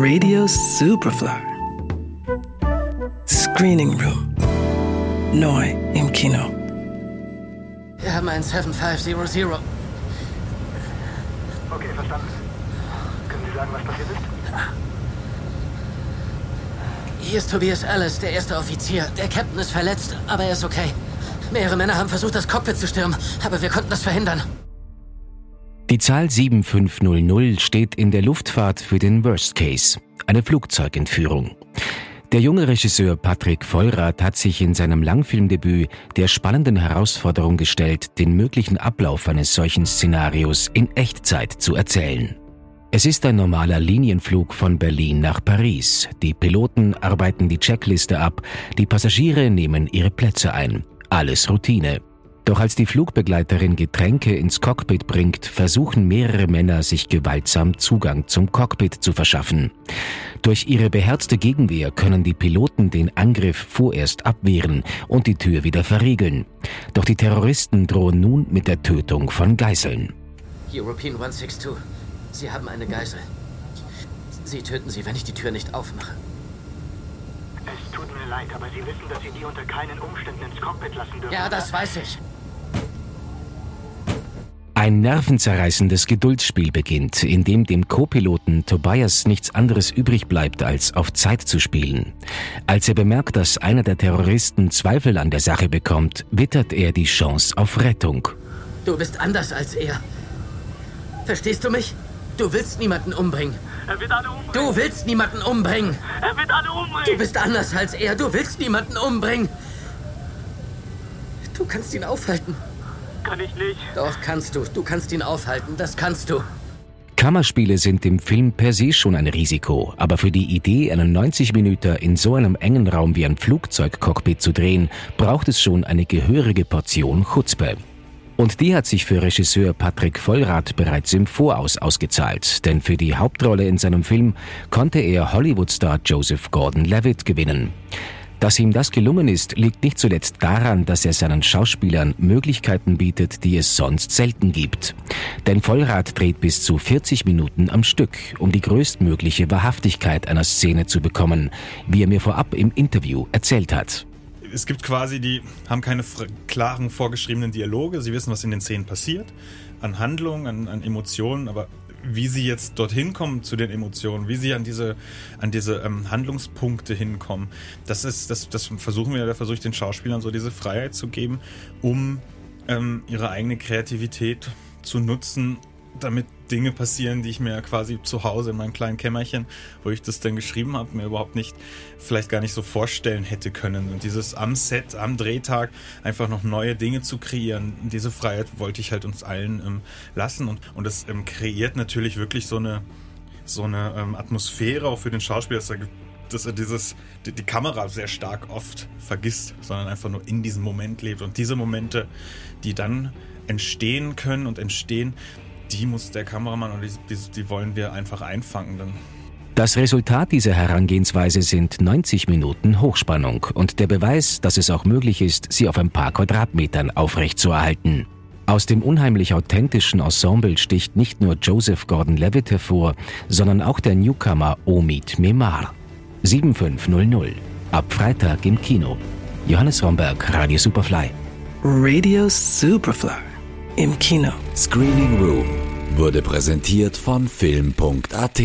Radio Superfly. Screening Room. Neu im Kino. Wir haben einen 7500. Okay, verstanden. Können Sie sagen, was passiert ist? Hier ist Tobias Ellis, der erste Offizier. Der Captain ist verletzt, aber er ist okay. Mehrere Männer haben versucht, das Cockpit zu stürmen, aber wir konnten das verhindern. Die Zahl 7500 steht in der Luftfahrt für den Worst Case, eine Flugzeugentführung. Der junge Regisseur Patrick Vollrath hat sich in seinem Langfilmdebüt der spannenden Herausforderung gestellt, den möglichen Ablauf eines solchen Szenarios in Echtzeit zu erzählen. Es ist ein normaler Linienflug von Berlin nach Paris. Die Piloten arbeiten die Checkliste ab, die Passagiere nehmen ihre Plätze ein. Alles Routine. Doch als die Flugbegleiterin Getränke ins Cockpit bringt, versuchen mehrere Männer, sich gewaltsam Zugang zum Cockpit zu verschaffen. Durch ihre beherzte Gegenwehr können die Piloten den Angriff vorerst abwehren und die Tür wieder verriegeln. Doch die Terroristen drohen nun mit der Tötung von Geiseln. European 162. Sie haben eine Geisel. Sie töten sie, wenn ich die Tür nicht aufmache. Es tut mir leid, aber Sie wissen, dass Sie die unter keinen Umständen ins Cockpit lassen dürfen. Ja, das weiß ich. Ein nervenzerreißendes Geduldsspiel beginnt, in dem dem Co-Piloten Tobias nichts anderes übrig bleibt, als auf Zeit zu spielen. Als er bemerkt, dass einer der Terroristen Zweifel an der Sache bekommt, wittert er die Chance auf Rettung. Du bist anders als er. Verstehst du mich? Du willst niemanden umbringen. Er wird alle umbringen. Du willst niemanden umbringen. Er wird alle umbringen. Du bist anders als er. Du willst niemanden umbringen. Du kannst ihn aufhalten. Kann ich nicht. Doch, kannst du. Du kannst ihn aufhalten. Das kannst du. Kammerspiele sind im Film per se schon ein Risiko, aber für die Idee, einen 90 Minuten in so einem engen Raum wie ein Flugzeugcockpit zu drehen, braucht es schon eine gehörige Portion Chutzpe. Und die hat sich für Regisseur Patrick Vollrath bereits im Voraus ausgezahlt, denn für die Hauptrolle in seinem Film konnte er Hollywood-Star Joseph Gordon-Levitt gewinnen. Dass ihm das gelungen ist, liegt nicht zuletzt daran, dass er seinen Schauspielern Möglichkeiten bietet, die es sonst selten gibt. Denn Vollrath dreht bis zu 40 Minuten am Stück, um die größtmögliche Wahrhaftigkeit einer Szene zu bekommen, wie er mir vorab im Interview erzählt hat es gibt quasi, die haben keine klaren vorgeschriebenen Dialoge. Sie wissen, was in den Szenen passiert, an Handlungen, an, an Emotionen, aber wie sie jetzt dorthin kommen zu den Emotionen, wie sie an diese, an diese ähm, Handlungspunkte hinkommen, das ist, das, das versuchen wir, da versuche ich den Schauspielern so diese Freiheit zu geben, um ähm, ihre eigene Kreativität zu nutzen, damit Dinge passieren, die ich mir quasi zu Hause in meinem kleinen Kämmerchen, wo ich das dann geschrieben habe, mir überhaupt nicht, vielleicht gar nicht so vorstellen hätte können. Und dieses am Set, am Drehtag einfach noch neue Dinge zu kreieren, diese Freiheit wollte ich halt uns allen ähm, lassen. Und, und das ähm, kreiert natürlich wirklich so eine, so eine ähm, Atmosphäre auch für den Schauspieler, dass er, dass er dieses, die, die Kamera sehr stark oft vergisst, sondern einfach nur in diesem Moment lebt. Und diese Momente, die dann entstehen können und entstehen, die muss der Kameramann und die, die, die wollen wir einfach einfangen. Dann. Das Resultat dieser Herangehensweise sind 90 Minuten Hochspannung und der Beweis, dass es auch möglich ist, sie auf ein paar Quadratmetern aufrechtzuerhalten. Aus dem unheimlich authentischen Ensemble sticht nicht nur Joseph Gordon-Levitt hervor, sondern auch der Newcomer Omid Memar. 7500. Ab Freitag im Kino. Johannes Romberg, Radio Superfly. Radio Superfly. Im Kino. Screening Room wurde präsentiert von Film.at